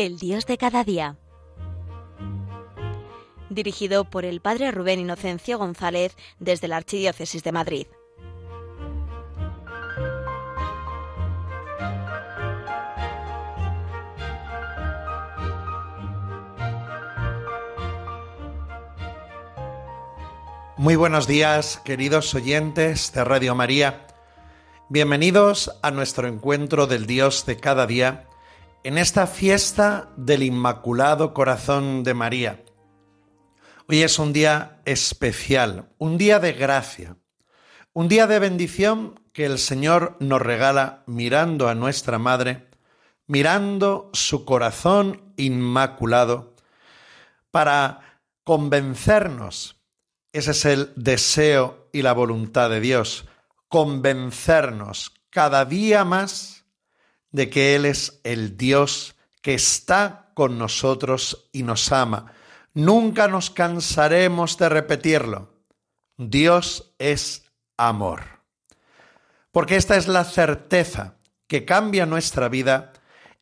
El Dios de cada día. Dirigido por el Padre Rubén Inocencio González desde la Archidiócesis de Madrid. Muy buenos días, queridos oyentes de Radio María. Bienvenidos a nuestro encuentro del Dios de cada día en esta fiesta del Inmaculado Corazón de María. Hoy es un día especial, un día de gracia, un día de bendición que el Señor nos regala mirando a nuestra Madre, mirando su corazón inmaculado, para convencernos ese es el deseo y la voluntad de Dios, convencernos cada día más de que Él es el Dios que está con nosotros y nos ama. Nunca nos cansaremos de repetirlo. Dios es amor. Porque esta es la certeza que cambia nuestra vida,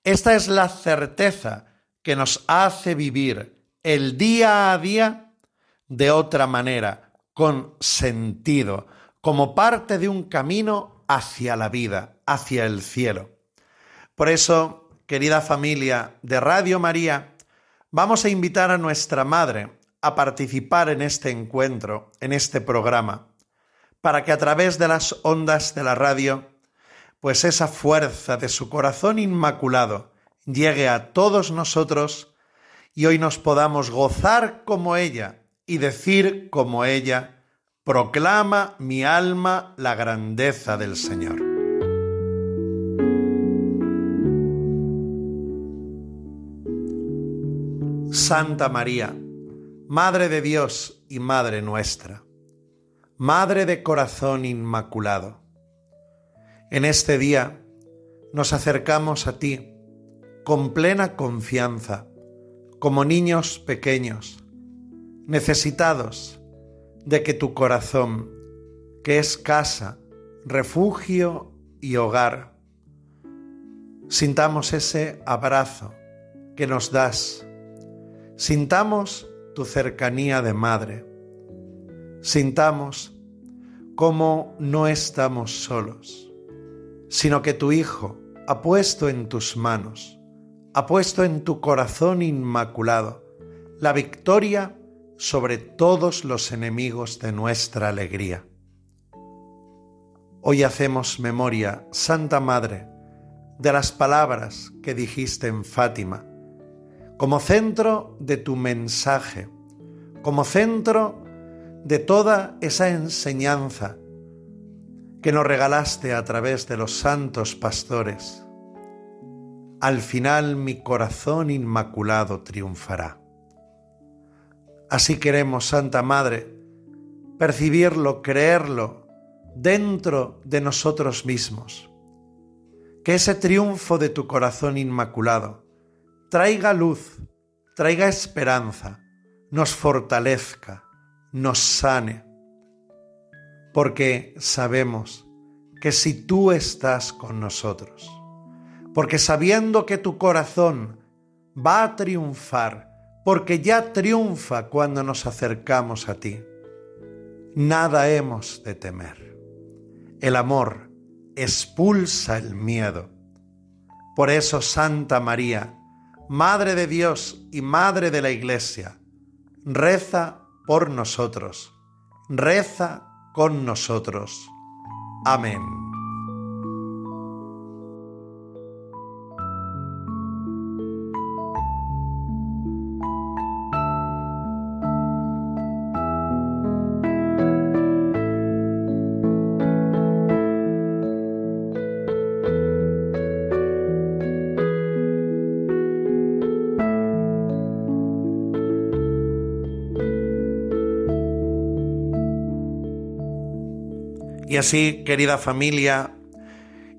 esta es la certeza que nos hace vivir el día a día de otra manera, con sentido, como parte de un camino hacia la vida, hacia el cielo. Por eso, querida familia de Radio María, vamos a invitar a nuestra Madre a participar en este encuentro, en este programa, para que a través de las ondas de la radio, pues esa fuerza de su corazón inmaculado llegue a todos nosotros y hoy nos podamos gozar como ella y decir como ella, proclama mi alma la grandeza del Señor. Santa María, Madre de Dios y Madre nuestra, Madre de corazón inmaculado, en este día nos acercamos a ti con plena confianza, como niños pequeños, necesitados de que tu corazón, que es casa, refugio y hogar, sintamos ese abrazo que nos das, sintamos tu cercanía de madre, sintamos cómo no estamos solos, sino que tu Hijo ha puesto en tus manos, ha puesto en tu corazón inmaculado la victoria sobre todos los enemigos de nuestra alegría. Hoy hacemos memoria, Santa Madre, de las palabras que dijiste en Fátima, como centro de tu mensaje, como centro de toda esa enseñanza que nos regalaste a través de los santos pastores. Al final mi corazón inmaculado triunfará. Así queremos, Santa Madre, percibirlo, creerlo dentro de nosotros mismos. Que ese triunfo de tu corazón inmaculado traiga luz, traiga esperanza, nos fortalezca, nos sane. Porque sabemos que si tú estás con nosotros, porque sabiendo que tu corazón va a triunfar, porque ya triunfa cuando nos acercamos a ti. Nada hemos de temer. El amor expulsa el miedo. Por eso, Santa María, Madre de Dios y Madre de la Iglesia, reza por nosotros, reza con nosotros. Amén. Y así, querida familia,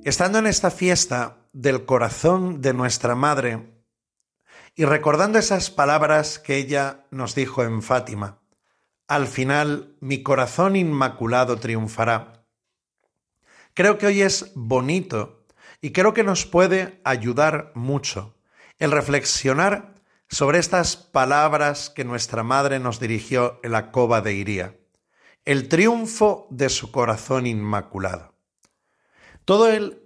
estando en esta fiesta del corazón de nuestra Madre y recordando esas palabras que ella nos dijo en Fátima, al final mi corazón inmaculado triunfará. Creo que hoy es bonito y creo que nos puede ayudar mucho el reflexionar sobre estas palabras que nuestra madre nos dirigió en la cova de Iría, el triunfo de su corazón inmaculado. Todo el,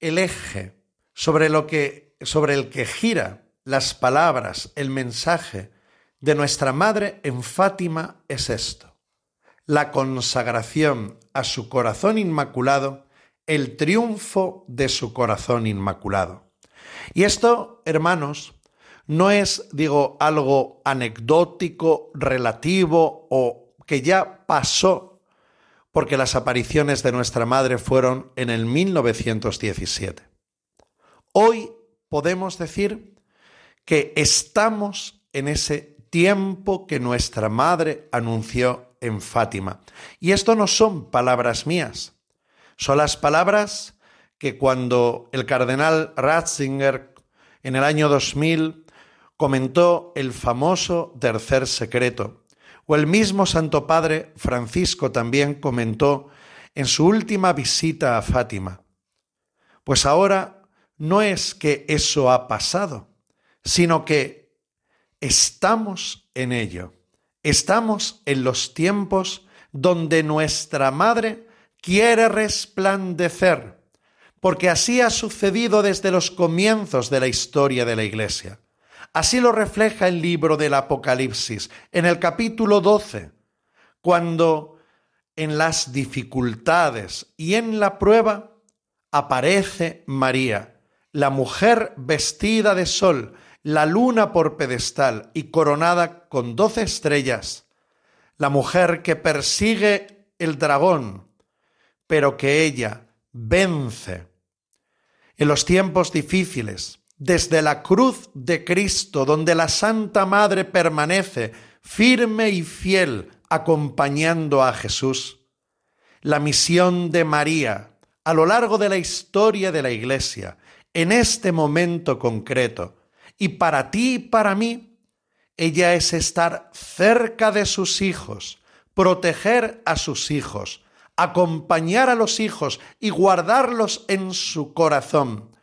el eje sobre, lo que, sobre el que gira las palabras, el mensaje de nuestra madre en Fátima es esto, la consagración a su corazón inmaculado, el triunfo de su corazón inmaculado. Y esto, hermanos, no es, digo, algo anecdótico, relativo o que ya pasó, porque las apariciones de nuestra madre fueron en el 1917. Hoy podemos decir que estamos en ese tiempo que nuestra madre anunció en Fátima. Y esto no son palabras mías, son las palabras que cuando el cardenal Ratzinger en el año 2000 comentó el famoso tercer secreto, o el mismo Santo Padre Francisco también comentó en su última visita a Fátima. Pues ahora no es que eso ha pasado, sino que estamos en ello. Estamos en los tiempos donde nuestra Madre quiere resplandecer porque así ha sucedido desde los comienzos de la historia de la Iglesia. Así lo refleja el libro del Apocalipsis, en el capítulo 12, cuando en las dificultades y en la prueba aparece María, la mujer vestida de sol, la luna por pedestal y coronada con doce estrellas, la mujer que persigue el dragón, pero que ella vence. En los tiempos difíciles, desde la cruz de Cristo, donde la Santa Madre permanece firme y fiel acompañando a Jesús. La misión de María a lo largo de la historia de la Iglesia, en este momento concreto, y para ti y para mí, ella es estar cerca de sus hijos, proteger a sus hijos, acompañar a los hijos y guardarlos en su corazón,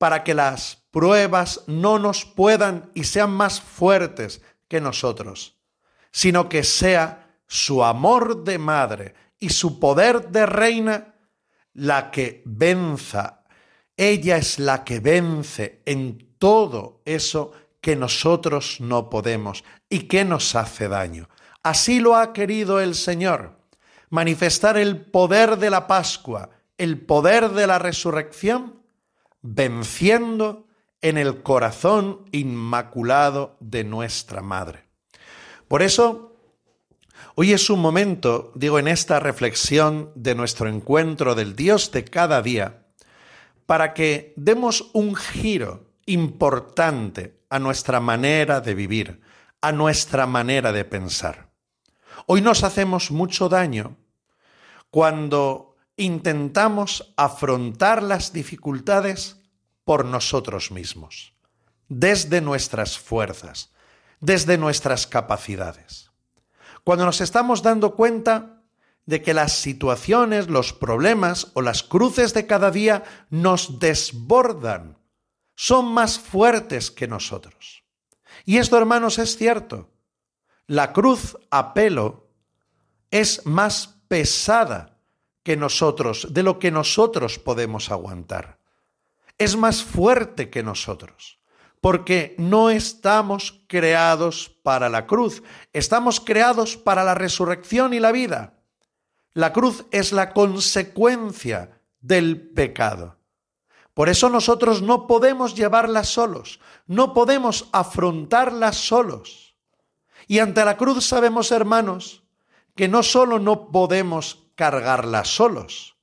para que las pruebas no nos puedan y sean más fuertes que nosotros, sino que sea su amor de madre y su poder de reina la que venza. Ella es la que vence en todo eso que nosotros no podemos y que nos hace daño. Así lo ha querido el Señor manifestar el poder de la Pascua, el poder de la resurrección, venciendo en el corazón inmaculado de nuestra Madre. Por eso, hoy es un momento, digo, en esta reflexión de nuestro encuentro del Dios de cada día, para que demos un giro importante a nuestra manera de vivir, a nuestra manera de pensar. Hoy nos hacemos mucho daño cuando intentamos afrontar las dificultades por nosotros mismos, desde nuestras fuerzas, desde nuestras capacidades. Cuando nos estamos dando cuenta de que las situaciones, los problemas o las cruces de cada día nos desbordan, son más fuertes que nosotros. Y esto, hermanos, es cierto. La cruz a pelo es más pesada que nosotros, de lo que nosotros podemos aguantar. Es más fuerte que nosotros, porque no estamos creados para la cruz, estamos creados para la resurrección y la vida. La cruz es la consecuencia del pecado. Por eso nosotros no podemos llevarla solos, no podemos afrontarla solos. Y ante la cruz sabemos, hermanos, que no solo no podemos cargarla solos,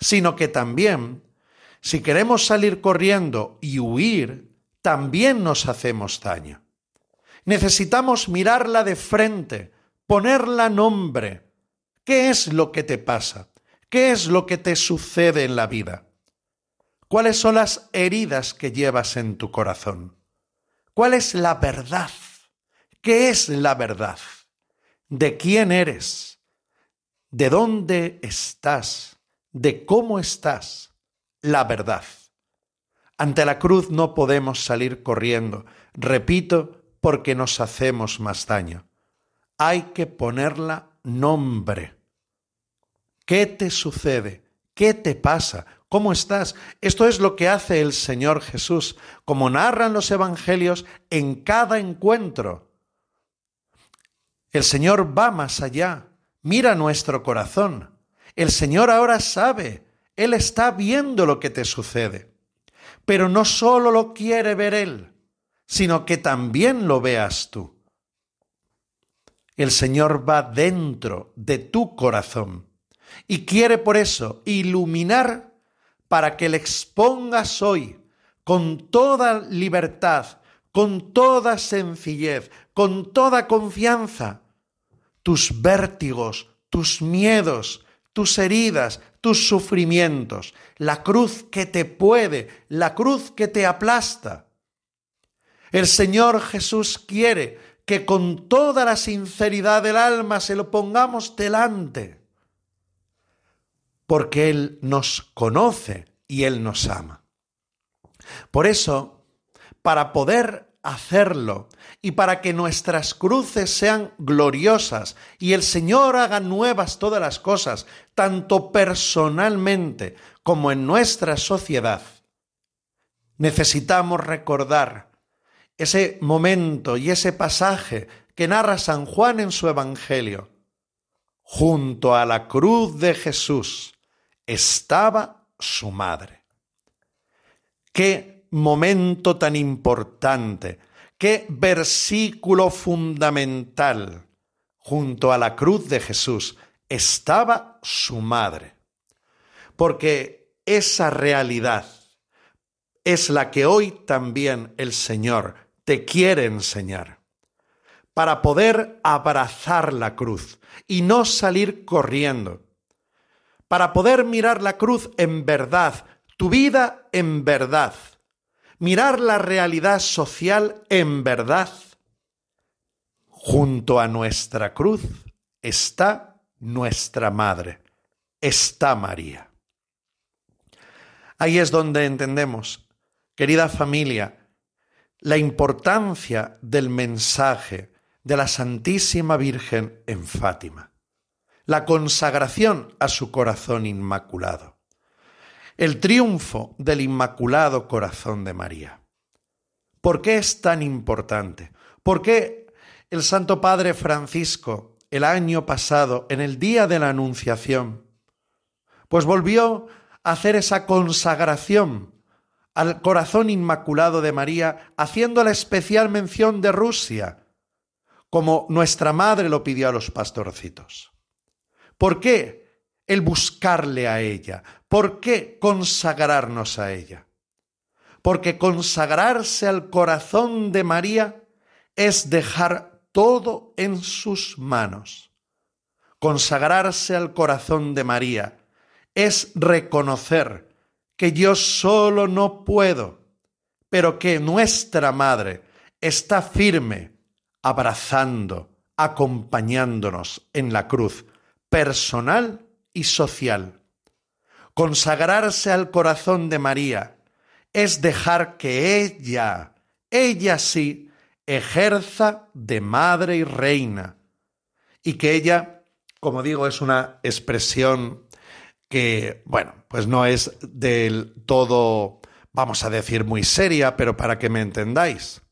sino que también, si queremos salir corriendo y huir, también nos hacemos daño. Necesitamos mirarla de frente, ponerla nombre. ¿Qué es lo que te pasa? ¿Qué es lo que te sucede en la vida? ¿Cuáles son las heridas que llevas en tu corazón? ¿Cuál es la verdad? ¿Qué es la verdad? de quién eres, de dónde estás, de cómo estás, la verdad. Ante la cruz no podemos salir corriendo, repito, porque nos hacemos más daño. Hay que ponerla nombre. ¿Qué te sucede? ¿Qué te pasa? ¿Cómo estás? Esto es lo que hace el Señor Jesús, como narran los evangelios en cada encuentro. El Señor va más allá, mira nuestro corazón. El Señor ahora sabe, Él está viendo lo que te sucede. Pero no solo lo quiere ver Él, sino que también lo veas tú. El Señor va dentro de tu corazón y quiere por eso iluminar para que le expongas hoy con toda libertad, con toda sencillez, con toda confianza, tus vértigos, tus miedos, tus heridas, tus sufrimientos, la cruz que te puede, la cruz que te aplasta. El Señor Jesús quiere que con toda la sinceridad del alma se lo pongamos delante porque Él nos conoce y Él nos ama. Por eso, para poder hacerlo y para que nuestras cruces sean gloriosas y el Señor haga nuevas todas las cosas, tanto personalmente como en nuestra sociedad, necesitamos recordar ese momento y ese pasaje que narra San Juan en su Evangelio. Junto a la cruz de Jesús, estaba su madre. Qué momento tan importante, qué versículo fundamental. Junto a la cruz de Jesús estaba su madre. Porque esa realidad es la que hoy también el Señor te quiere enseñar. Para poder abrazar la cruz y no salir corriendo para poder mirar la cruz en verdad, tu vida en verdad, mirar la realidad social en verdad. Junto a nuestra cruz está nuestra Madre, está María. Ahí es donde entendemos, querida familia, la importancia del mensaje de la Santísima Virgen en Fátima la consagración a su corazón inmaculado, el triunfo del inmaculado corazón de María. ¿Por qué es tan importante? ¿Por qué el Santo Padre Francisco el año pasado, en el día de la Anunciación, pues volvió a hacer esa consagración al corazón inmaculado de María, haciendo la especial mención de Rusia, como nuestra madre lo pidió a los pastorcitos. ¿Por qué el buscarle a ella? ¿Por qué consagrarnos a ella? Porque consagrarse al corazón de María es dejar todo en sus manos. Consagrarse al corazón de María es reconocer que yo solo no puedo, pero que nuestra Madre está firme, abrazando, acompañándonos en la cruz personal y social. Consagrarse al corazón de María es dejar que ella, ella sí, ejerza de madre y reina. Y que ella, como digo, es una expresión que, bueno, pues no es del todo, vamos a decir, muy seria, pero para que me entendáis.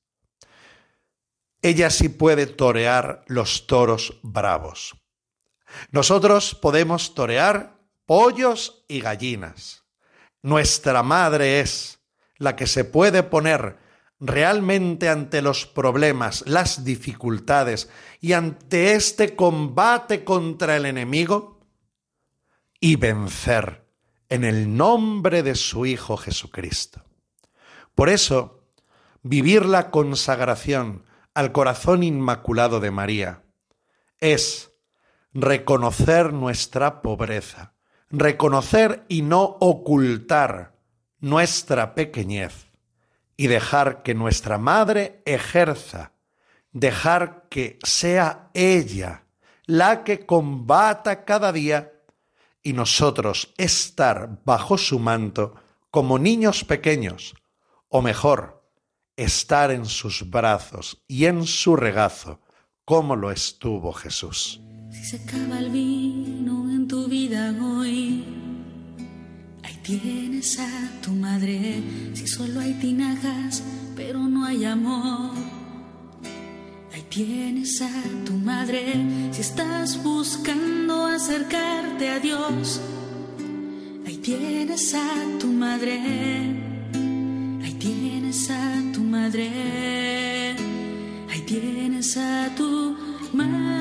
Ella sí puede torear los toros bravos. Nosotros podemos torear pollos y gallinas. Nuestra madre es la que se puede poner realmente ante los problemas, las dificultades y ante este combate contra el enemigo y vencer en el nombre de su Hijo Jesucristo. Por eso, vivir la consagración al corazón inmaculado de María es reconocer nuestra pobreza, reconocer y no ocultar nuestra pequeñez y dejar que nuestra madre ejerza, dejar que sea ella la que combata cada día y nosotros estar bajo su manto como niños pequeños, o mejor, estar en sus brazos y en su regazo, como lo estuvo Jesús. Si se acaba el vino tu vida hoy, ahí tienes a tu madre. Si solo hay tinajas, pero no hay amor. Ahí tienes a tu madre si estás buscando acercarte a Dios. Ahí tienes a tu madre. Ahí tienes a tu madre. Ahí tienes a tu madre.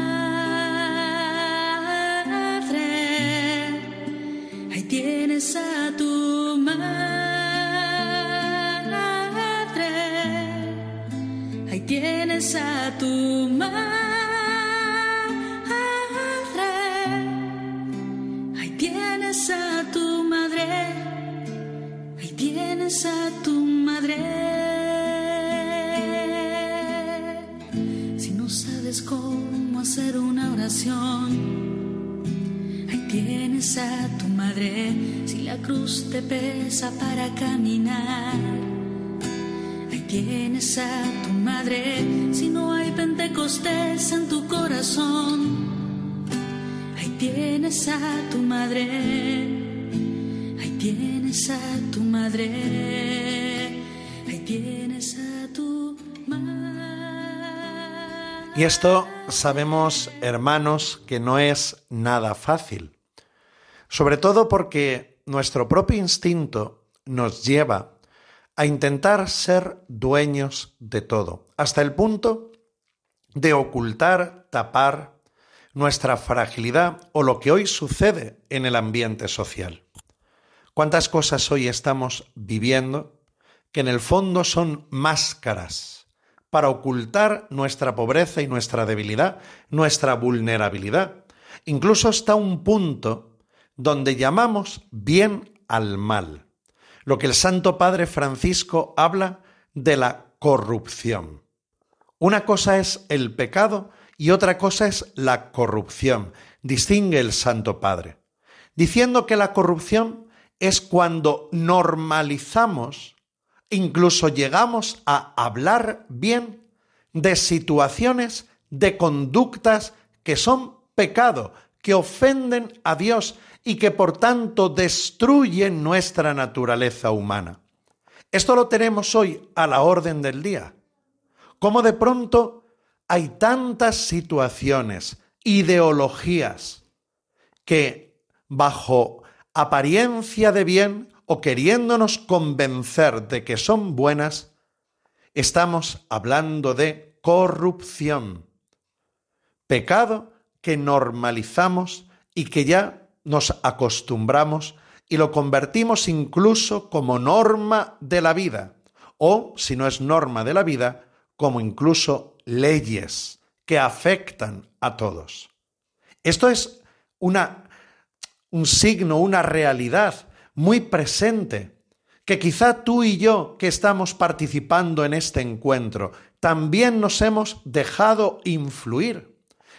A tu madre. Ahí tienes a tu madre. Ahí tienes a tu madre. Ahí tienes a tu madre. Si no sabes cómo hacer una oración, a tu madre. Si la cruz te pesa para caminar. Ahí tienes a tu madre, si no hay pentecostés en tu corazón. Ahí tienes a tu madre, ahí tienes a tu madre, ahí tienes a tu madre. Y esto sabemos, hermanos, que no es nada fácil. Sobre todo porque nuestro propio instinto nos lleva a intentar ser dueños de todo, hasta el punto de ocultar, tapar nuestra fragilidad o lo que hoy sucede en el ambiente social. ¿Cuántas cosas hoy estamos viviendo que en el fondo son máscaras para ocultar nuestra pobreza y nuestra debilidad, nuestra vulnerabilidad? Incluso hasta un punto donde llamamos bien al mal lo que el Santo Padre Francisco habla de la corrupción. Una cosa es el pecado y otra cosa es la corrupción, distingue el Santo Padre, diciendo que la corrupción es cuando normalizamos, incluso llegamos a hablar bien de situaciones, de conductas que son pecado, que ofenden a Dios y que por tanto destruyen nuestra naturaleza humana. Esto lo tenemos hoy a la orden del día. Como de pronto hay tantas situaciones, ideologías, que bajo apariencia de bien o queriéndonos convencer de que son buenas, estamos hablando de corrupción, pecado que normalizamos y que ya nos acostumbramos y lo convertimos incluso como norma de la vida, o, si no es norma de la vida, como incluso leyes que afectan a todos. Esto es una, un signo, una realidad muy presente, que quizá tú y yo que estamos participando en este encuentro, también nos hemos dejado influir.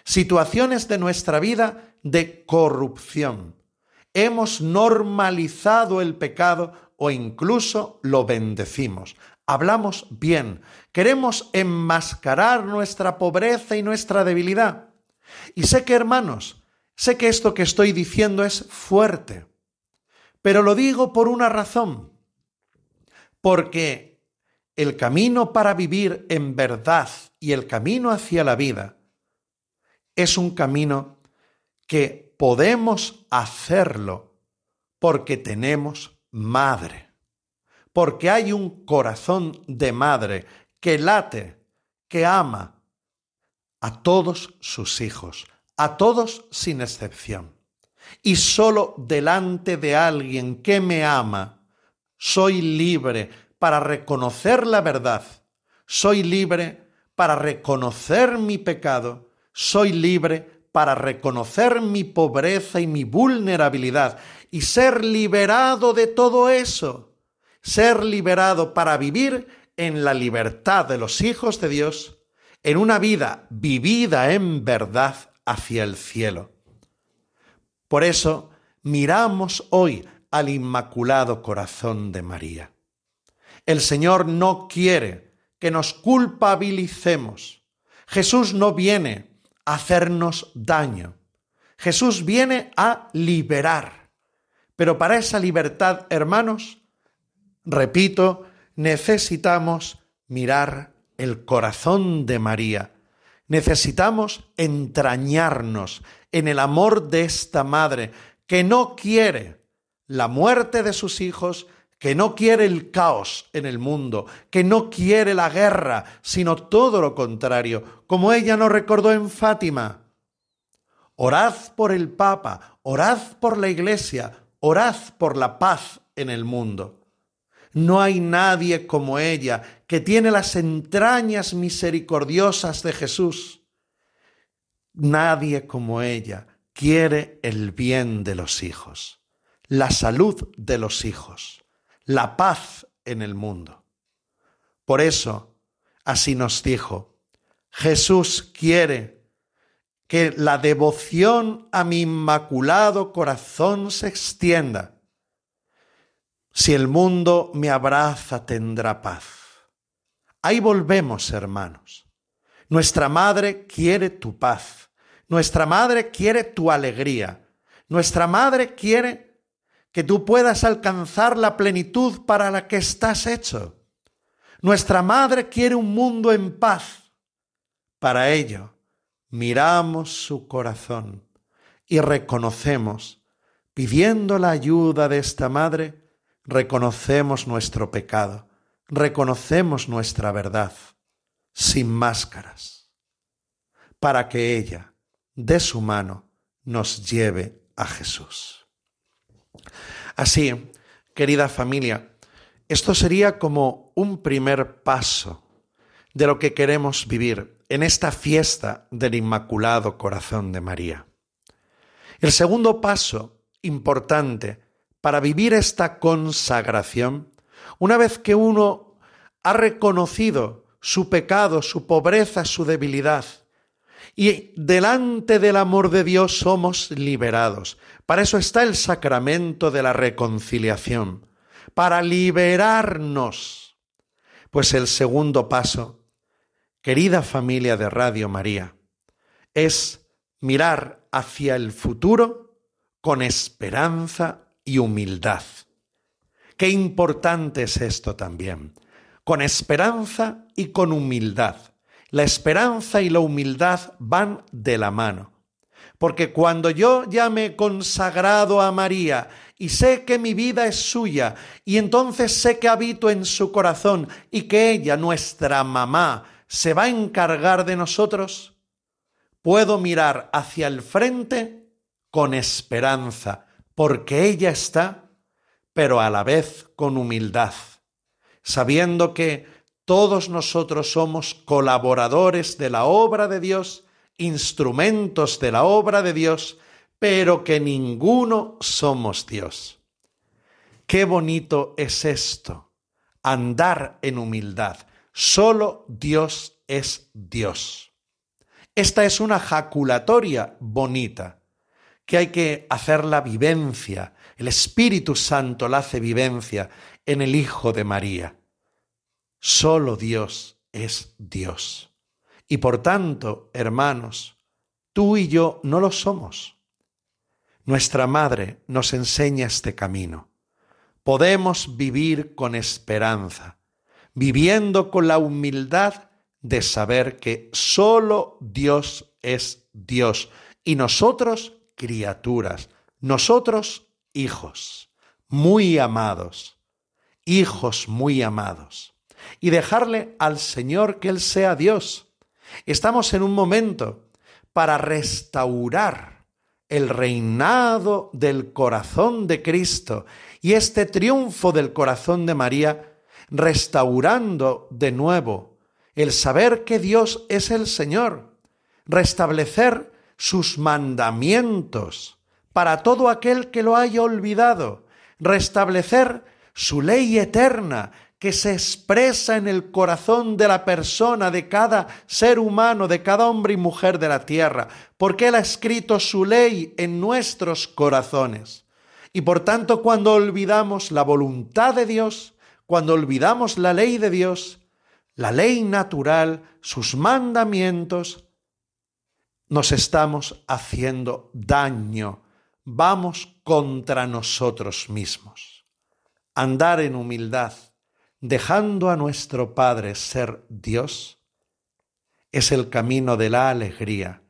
Situaciones de nuestra vida de corrupción. Hemos normalizado el pecado o incluso lo bendecimos. Hablamos bien. Queremos enmascarar nuestra pobreza y nuestra debilidad. Y sé que, hermanos, sé que esto que estoy diciendo es fuerte, pero lo digo por una razón. Porque el camino para vivir en verdad y el camino hacia la vida es un camino que podemos hacerlo porque tenemos madre, porque hay un corazón de madre que late, que ama a todos sus hijos, a todos sin excepción. Y solo delante de alguien que me ama, soy libre para reconocer la verdad, soy libre para reconocer mi pecado, soy libre para reconocer mi pobreza y mi vulnerabilidad y ser liberado de todo eso, ser liberado para vivir en la libertad de los hijos de Dios, en una vida vivida en verdad hacia el cielo. Por eso miramos hoy al Inmaculado Corazón de María. El Señor no quiere que nos culpabilicemos. Jesús no viene hacernos daño. Jesús viene a liberar. Pero para esa libertad, hermanos, repito, necesitamos mirar el corazón de María. Necesitamos entrañarnos en el amor de esta madre que no quiere la muerte de sus hijos, que no quiere el caos en el mundo, que no quiere la guerra, sino todo lo contrario, como ella nos recordó en Fátima. Orad por el Papa, orad por la Iglesia, orad por la paz en el mundo. No hay nadie como ella que tiene las entrañas misericordiosas de Jesús. Nadie como ella quiere el bien de los hijos, la salud de los hijos, la paz en el mundo. Por eso, así nos dijo, Jesús quiere que la devoción a mi inmaculado corazón se extienda si el mundo me abraza, tendrá paz. Ahí volvemos, hermanos. Nuestra madre quiere tu paz. Nuestra madre quiere tu alegría. Nuestra madre quiere que tú puedas alcanzar la plenitud para la que estás hecho. Nuestra madre quiere un mundo en paz. Para ello, miramos su corazón y reconocemos, pidiendo la ayuda de esta madre, reconocemos nuestro pecado, reconocemos nuestra verdad, sin máscaras, para que ella, de su mano, nos lleve a Jesús. Así, querida familia, esto sería como un primer paso de lo que queremos vivir en esta fiesta del Inmaculado Corazón de María. El segundo paso importante para vivir esta consagración, una vez que uno ha reconocido su pecado, su pobreza, su debilidad, y delante del amor de Dios somos liberados. Para eso está el sacramento de la reconciliación, para liberarnos. Pues el segundo paso, querida familia de Radio María, es mirar hacia el futuro con esperanza y humildad. Qué importante es esto también. Con esperanza y con humildad. La esperanza y la humildad van de la mano. Porque cuando yo ya me he consagrado a María y sé que mi vida es suya y entonces sé que habito en su corazón y que ella, nuestra mamá, se va a encargar de nosotros, puedo mirar hacia el frente con esperanza porque ella está, pero a la vez con humildad, sabiendo que todos nosotros somos colaboradores de la obra de Dios, instrumentos de la obra de Dios, pero que ninguno somos Dios. Qué bonito es esto, andar en humildad. Solo Dios es Dios. Esta es una jaculatoria bonita que hay que hacer la vivencia. El Espíritu Santo la hace vivencia en el Hijo de María. Solo Dios es Dios. Y por tanto, hermanos, tú y yo no lo somos. Nuestra Madre nos enseña este camino. Podemos vivir con esperanza, viviendo con la humildad de saber que solo Dios es Dios y nosotros criaturas, nosotros hijos, muy amados, hijos muy amados, y dejarle al Señor que Él sea Dios. Estamos en un momento para restaurar el reinado del corazón de Cristo y este triunfo del corazón de María, restaurando de nuevo el saber que Dios es el Señor, restablecer sus mandamientos para todo aquel que lo haya olvidado, restablecer su ley eterna que se expresa en el corazón de la persona, de cada ser humano, de cada hombre y mujer de la tierra, porque Él ha escrito su ley en nuestros corazones. Y por tanto, cuando olvidamos la voluntad de Dios, cuando olvidamos la ley de Dios, la ley natural, sus mandamientos, nos estamos haciendo daño, vamos contra nosotros mismos. Andar en humildad, dejando a nuestro Padre ser Dios, es el camino de la alegría,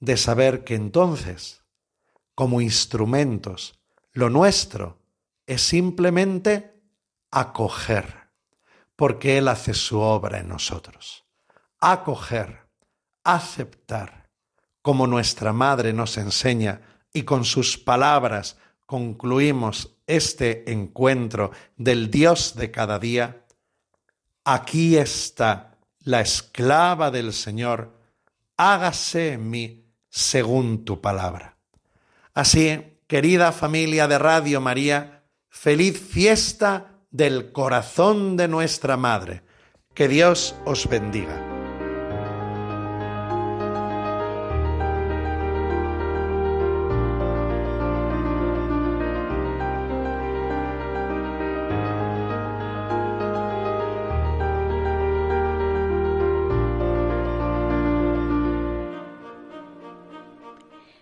de saber que entonces, como instrumentos, lo nuestro es simplemente acoger, porque Él hace su obra en nosotros. Acoger, aceptar, como nuestra Madre nos enseña y con sus palabras concluimos este encuentro del Dios de cada día, aquí está la esclava del Señor, hágase en mí según tu palabra. Así, querida familia de Radio María, feliz fiesta del corazón de nuestra Madre. Que Dios os bendiga.